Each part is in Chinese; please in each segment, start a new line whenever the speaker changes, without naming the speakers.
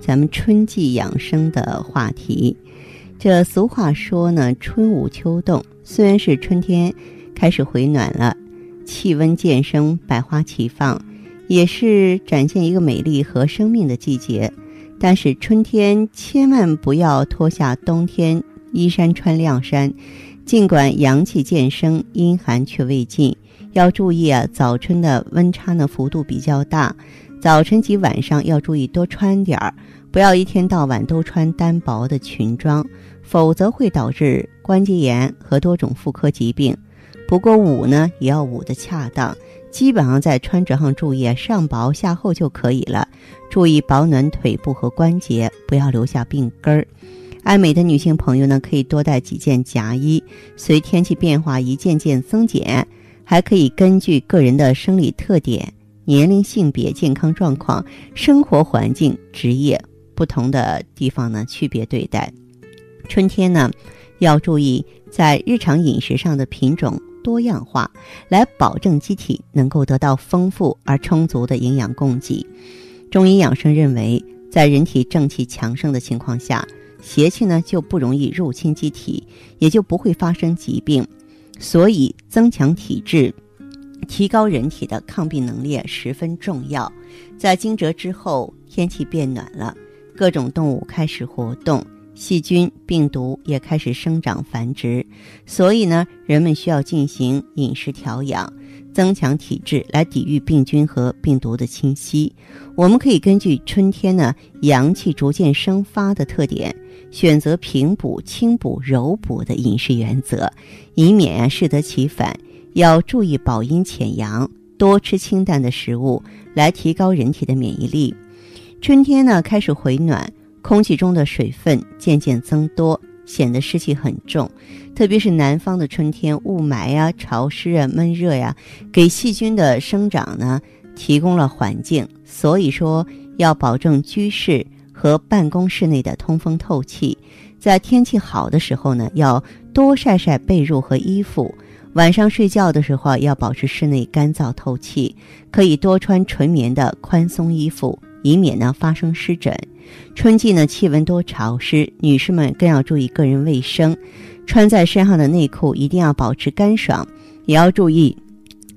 咱们春季养生的话题。这俗话说呢，春捂秋冻，虽然是春天。开始回暖了，气温渐升，百花齐放，也是展现一个美丽和生命的季节。但是春天千万不要脱下冬天衣衫穿晾衫。尽管阳气渐升，阴寒却未尽，要注意啊，早春的温差呢幅度比较大，早晨及晚上要注意多穿点儿，不要一天到晚都穿单薄的裙装，否则会导致关节炎和多种妇科疾病。不过捂呢也要捂得恰当，基本上在穿着上注意上薄下厚就可以了。注意保暖腿部和关节，不要留下病根儿。爱美的女性朋友呢，可以多带几件夹衣，随天气变化一件件增减。还可以根据个人的生理特点、年龄、性别、健康状况、生活环境、职业不同的地方呢区别对待。春天呢，要注意在日常饮食上的品种。多样化，来保证机体能够得到丰富而充足的营养供给。中医养生认为，在人体正气强盛的情况下，邪气呢就不容易入侵机体，也就不会发生疾病。所以，增强体质、提高人体的抗病能力十分重要。在惊蛰之后，天气变暖了，各种动物开始活动。细菌、病毒也开始生长繁殖，所以呢，人们需要进行饮食调养，增强体质，来抵御病菌和病毒的侵袭。我们可以根据春天呢阳气逐渐生发的特点，选择平补、轻补、柔补的饮食原则，以免啊适得其反。要注意保阴潜阳，多吃清淡的食物，来提高人体的免疫力。春天呢开始回暖。空气中的水分渐渐增多，显得湿气很重。特别是南方的春天，雾霾呀、潮湿啊、闷热呀，给细菌的生长呢提供了环境。所以说，要保证居室和办公室内的通风透气。在天气好的时候呢，要多晒晒被褥和衣服。晚上睡觉的时候要保持室内干燥透气，可以多穿纯棉的宽松衣服，以免呢发生湿疹。春季呢，气温多潮湿，女士们更要注意个人卫生。穿在身上的内裤一定要保持干爽，也要注意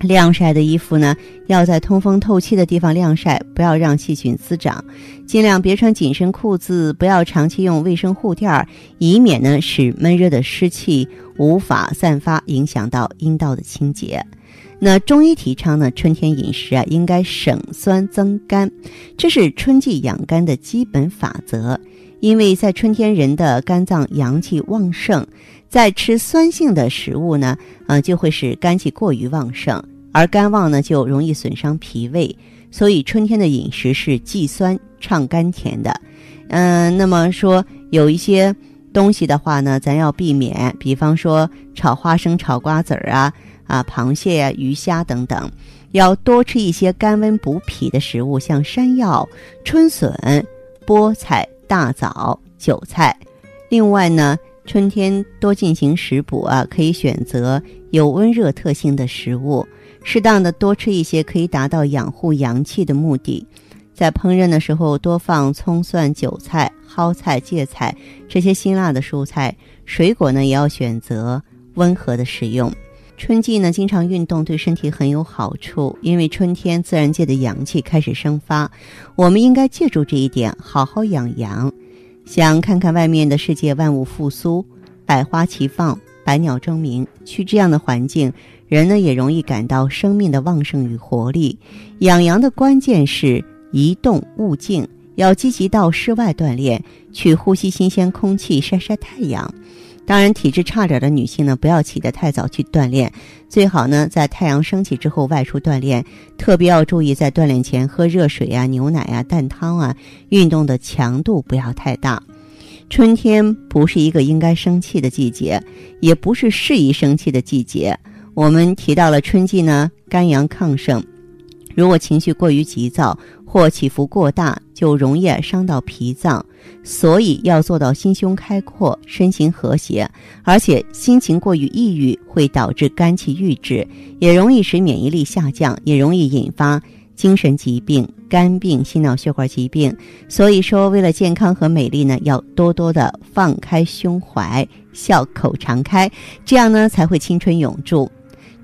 晾晒的衣服呢，要在通风透气的地方晾晒，不要让细菌滋长。尽量别穿紧身裤子，不要长期用卫生护垫儿，以免呢使闷热的湿气无法散发，影响到阴道的清洁。那中医提倡呢，春天饮食啊应该省酸增甘，这是春季养肝的基本法则。因为在春天人的肝脏阳气旺盛，在吃酸性的食物呢，呃就会使肝气过于旺盛，而肝旺呢就容易损伤脾胃。所以春天的饮食是忌酸畅甘甜的。嗯，那么说有一些东西的话呢，咱要避免，比方说炒花生、炒瓜子儿啊。啊，螃蟹呀、鱼虾等等，要多吃一些甘温补脾的食物，像山药、春笋、菠菜、大枣、韭菜。另外呢，春天多进行食补啊，可以选择有温热特性的食物，适当的多吃一些，可以达到养护阳气的目的。在烹饪的时候，多放葱、蒜、韭菜、蒿菜、芥菜这些辛辣的蔬菜。水果呢，也要选择温和的食用。春季呢，经常运动对身体很有好处，因为春天自然界的阳气开始生发，我们应该借助这一点好好养阳。想看看外面的世界，万物复苏，百花齐放，百鸟争鸣，去这样的环境，人呢也容易感到生命的旺盛与活力。养阳的关键是移动物静，要积极到室外锻炼，去呼吸新鲜空气，晒晒太阳。当然，体质差点的女性呢，不要起得太早去锻炼，最好呢在太阳升起之后外出锻炼。特别要注意，在锻炼前喝热水啊、牛奶啊、蛋汤啊，运动的强度不要太大。春天不是一个应该生气的季节，也不是适宜生气的季节。我们提到了春季呢，肝阳亢盛，如果情绪过于急躁或起伏过大，就容易伤到脾脏。所以要做到心胸开阔、身心和谐，而且心情过于抑郁会导致肝气郁滞，也容易使免疫力下降，也容易引发。精神疾病、肝病、心脑血管疾病，所以说，为了健康和美丽呢，要多多的放开胸怀，笑口常开，这样呢才会青春永驻。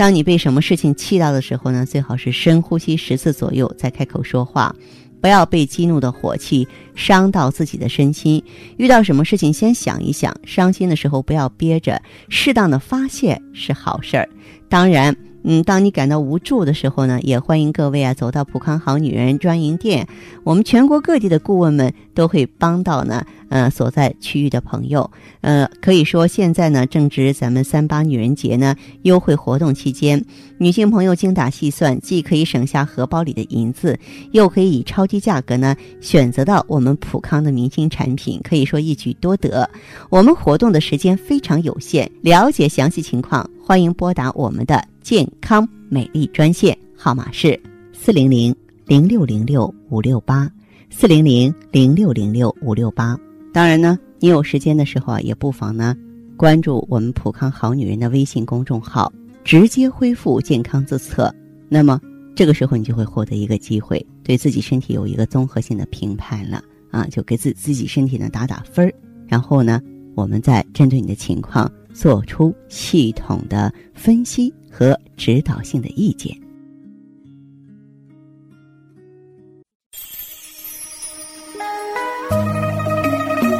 当你被什么事情气到的时候呢，最好是深呼吸十次左右再开口说话，不要被激怒的火气伤到自己的身心。遇到什么事情先想一想，伤心的时候不要憋着，适当的发泄是好事儿。当然。嗯，当你感到无助的时候呢，也欢迎各位啊走到普康好女人专营店，我们全国各地的顾问们都会帮到呢。呃，所在区域的朋友，呃，可以说现在呢正值咱们三八女人节呢优惠活动期间，女性朋友精打细算，既可以省下荷包里的银子，又可以以超低价格呢选择到我们普康的明星产品，可以说一举多得。我们活动的时间非常有限，了解详细情况，欢迎拨打我们的健康美丽专线号码是四零零零六零六五六八四零零零六零六五六八。当然呢，你有时间的时候啊，也不妨呢关注我们普康好女人的微信公众号，直接恢复健康自测。那么这个时候你就会获得一个机会，对自己身体有一个综合性的评判了啊，就给自自己身体呢打打分儿，然后呢，我们再针对你的情况做出系统的分析和指导性的意见。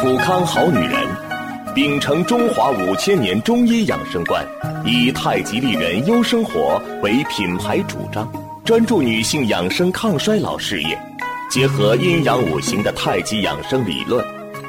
普康好女人，秉承中华五千年中医养生观，以太极丽人优生活为品牌主张，专注女性养生抗衰老事业，结合阴阳五行的太极养生理论，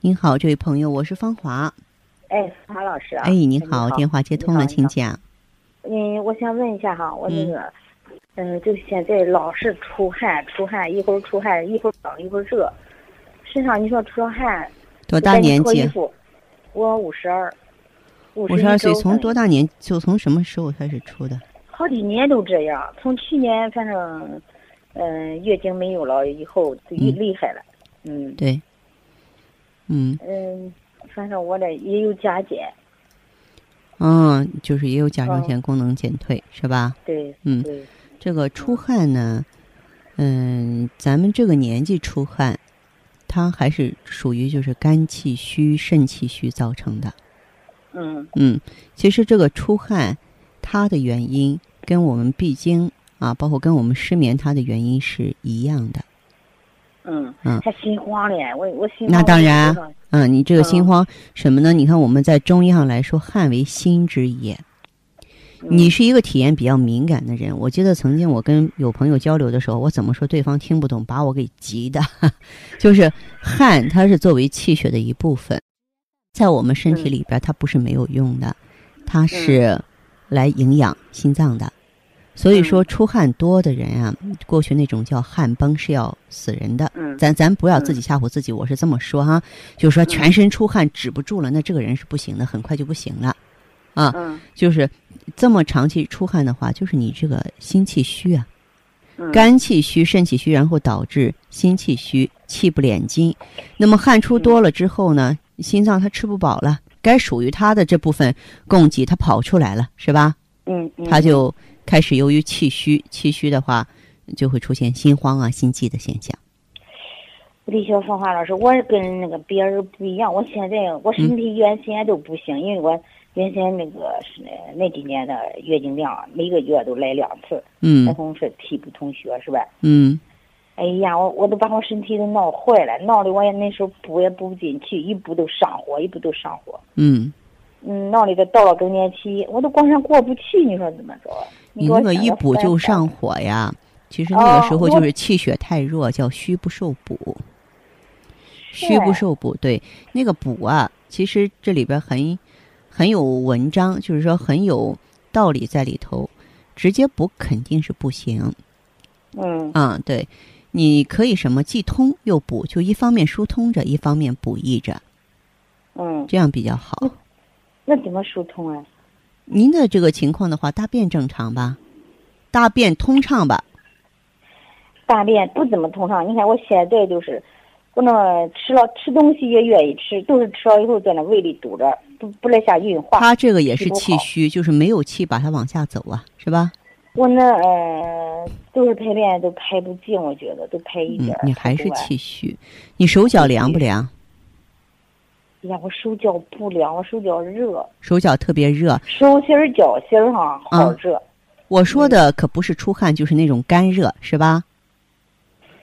您好，这位朋友，我是方华。
哎，方华老师啊。
哎，您好，电话接通了，请讲。
嗯，我想问一下哈，我那个。嗯，就现在老是出汗，出汗一会儿出汗，一会儿冷一会儿热，身上你说出汗。
多大年纪？
我五十二。
五十二岁，从多大年就从什么时候开始出的？
好几年都这样，从去年反正，嗯，月经没有了以后就厉害了，嗯。
对。嗯。
嗯，反正我这也有甲减。
嗯，就是也有甲状腺功能减退，是吧？
对。
嗯。
对。
这个出汗呢，嗯，咱们这个年纪出汗，它还是属于就是肝气虚、肾气虚造成的。
嗯
嗯，其实这个出汗，它的原因跟我们闭经啊，包括跟我们失眠，它的原因是一样的。
嗯嗯，还心慌嘞，我我心。
那当然，嗯，你这个心慌什么呢？你看我们在中医上来说，汗为心之液。你是一个体验比较敏感的人，我记得曾经我跟有朋友交流的时候，我怎么说对方听不懂，把我给急的。就是汗，它是作为气血的一部分，在我们身体里边，它不是没有用的，它是来营养心脏的。所以说，出汗多的人啊，过去那种叫汗崩是要死人的。咱咱不要自己吓唬自己，我是这么说哈，就是说全身出汗止不住了，那这个人是不行的，很快就不行了。啊，
嗯
就是这么长期出汗的话，就是你这个心气虚啊，
嗯，
肝气虚、肾气虚，然后导致心气虚、气不敛筋。那么汗出多了之后呢，心脏它吃不饱了，该属于它的这部分供给它跑出来了，是吧？
嗯嗯，
它就开始由于气虚，气虚的话就会出现心慌啊、心悸的现象。
李小芳华老师，我跟那个别人不一样，我现在我身体原先都不行，因为我原先那个是那几年的月经量每个月都来两次，那
嗯
同是体不通血是吧？
嗯
哎呀，我我都把我身体都闹坏了，闹的我也那时候补也补不进去，一补都上火，一补都上火。
嗯，
嗯，闹的都到了更年期，我都光想过不去，你说怎么着？
你那个一补就上
火。
呀，其实那个时候就是气血太弱，叫虚不受补。虚不受补，对那个补啊，其实这里边很很有文章，就是说很有道理在里头。直接补肯定是不行
嗯
啊、对，你可以什么既通又补，就一方面疏通着，一方面补益着，
嗯，
这样比较好。
那怎么疏通啊？
您的这个情况的话，大便正常吧？大便通畅吧？
大便不怎么通畅。你看我现在就是，我那吃了吃东西也愿意吃，都是吃了以后在那胃里堵着，不不来下运化。
它这个也是
气
虚，就是没有气把它往下走啊，是吧？
我那呃都是排便都排不尽，我觉得都排一点。，
嗯你还是。气虚。你手脚凉不凉？
哎呀，我手脚不凉，我手脚热，
手脚特别热。
手心儿脚心儿哈好热。
我说的可不是出汗，就是那种干热，是吧？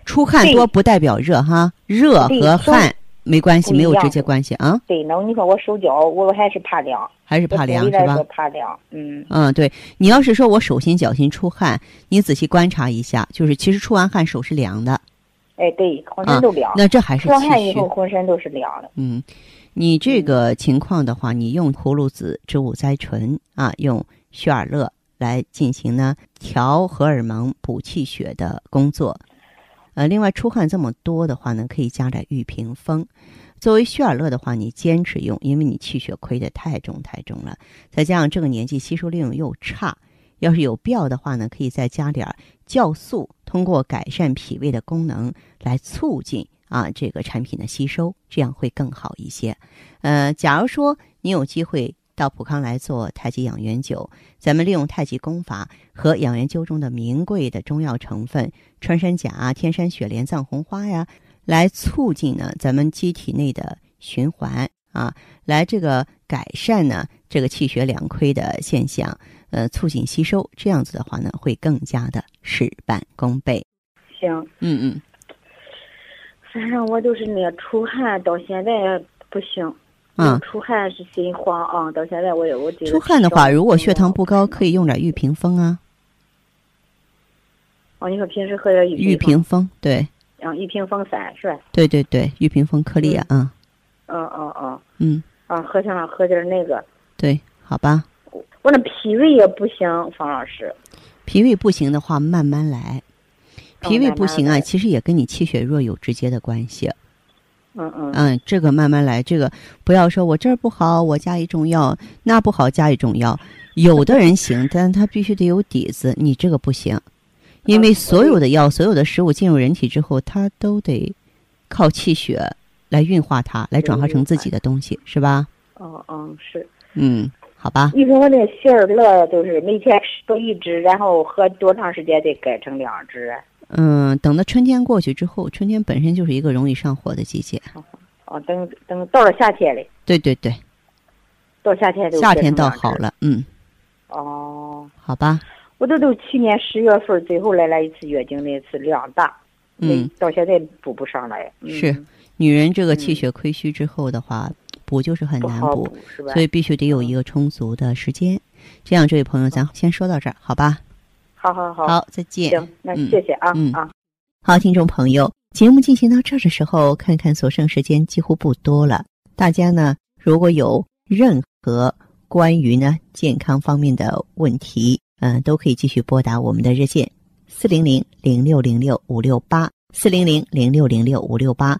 出汗多不代表热哈，热和汗没关系，没有直接关系啊，
对，那你说我手脚，我还是怕凉，
还是怕凉是吧？
怕凉，嗯
嗯，对你要是说我手心脚心出汗，你仔细观察一下，就是其实出完汗手是凉的，
哎对，浑身都凉。
那这还是
出完汗以。后浑身都是凉的。
嗯，你这个情况的话，你用葫芦籽植物甾醇啊，用血尔乐来进行呢调荷尔蒙、补气血的工作。呃，另外出汗这么多的话呢，可以加点玉屏风。作为血尔乐的话，你坚持用，因为你气血亏得太重太重了，再加上这个年纪吸收利用又差，要是有必要的话呢，可以再加点酵素，通过改善脾胃的功能来促进啊这个产品的吸收，这样会更好一些。呃，假如说你有机会到普康来做太极养元灸，咱们利用太极功法和养元灸中的名贵的中药成分穿山甲啊、天山雪莲、藏红花呀，来促进呢咱们机体内的循环啊，来这个改善呢这个气血两亏的现象，呃，促进吸收，这样子的话呢，会更加的事半功倍。
行，
嗯嗯，
反正我就是那个出汗到现在不行。
嗯
出汗是心慌啊，到现在我也我觉得
出汗的话，如果血糖不高，可以用点玉屏风啊，
哦，你说平时喝点玉
玉屏风，对
啊，玉屏风散是吧？
对对对，玉屏风颗粒啊，嗯
嗯嗯嗯
嗯，
啊，喝上喝点那个，
对，好吧。
我那脾胃也不行，方老师。
脾胃不行的话，慢慢来。脾胃不行啊，其实也跟你气血弱有直接的关系。
嗯嗯
嗯，这个慢慢来，这个不要说我这儿不好，我加一种药，那不好加一种药。有的人行，但他必须得有底子，你这个不行，因为
嗯
所有的药、所有的食物进入人体之后，它都得靠气血来运化它，来转化成自己的东西，是吧？
哦嗯是。
嗯，好吧。
你说我那杏儿乐就是每天喝一支，然后喝多长时间得改成两支啊？
嗯，等到春天过去之后，春天本身就是一个容易上火的季节。
哦，等等到了夏天嘞，
对对对，
到夏天就
夏天倒好。了，嗯，
哦，
好吧，
我这都去年十月份最后来了一次月经，那次量大，
嗯，
到现在补不上来。嗯
是女人这个
嗯
气血亏虚之后的话，补就是很难补？所以必须得有一个充足的时间。这样，这位朋友，咱先说到这儿，好吧？
好好好，
好，再见。
行，那
嗯
谢谢啊、
嗯
啊。
好，听众朋友，节目进行到这儿的时候，看看所剩时间几乎不多了。大家呢，如果有任何关于呢健康方面的问题，嗯、都可以继续拨打我们的热线四零零零六零六五六八四零零零六零六五六八，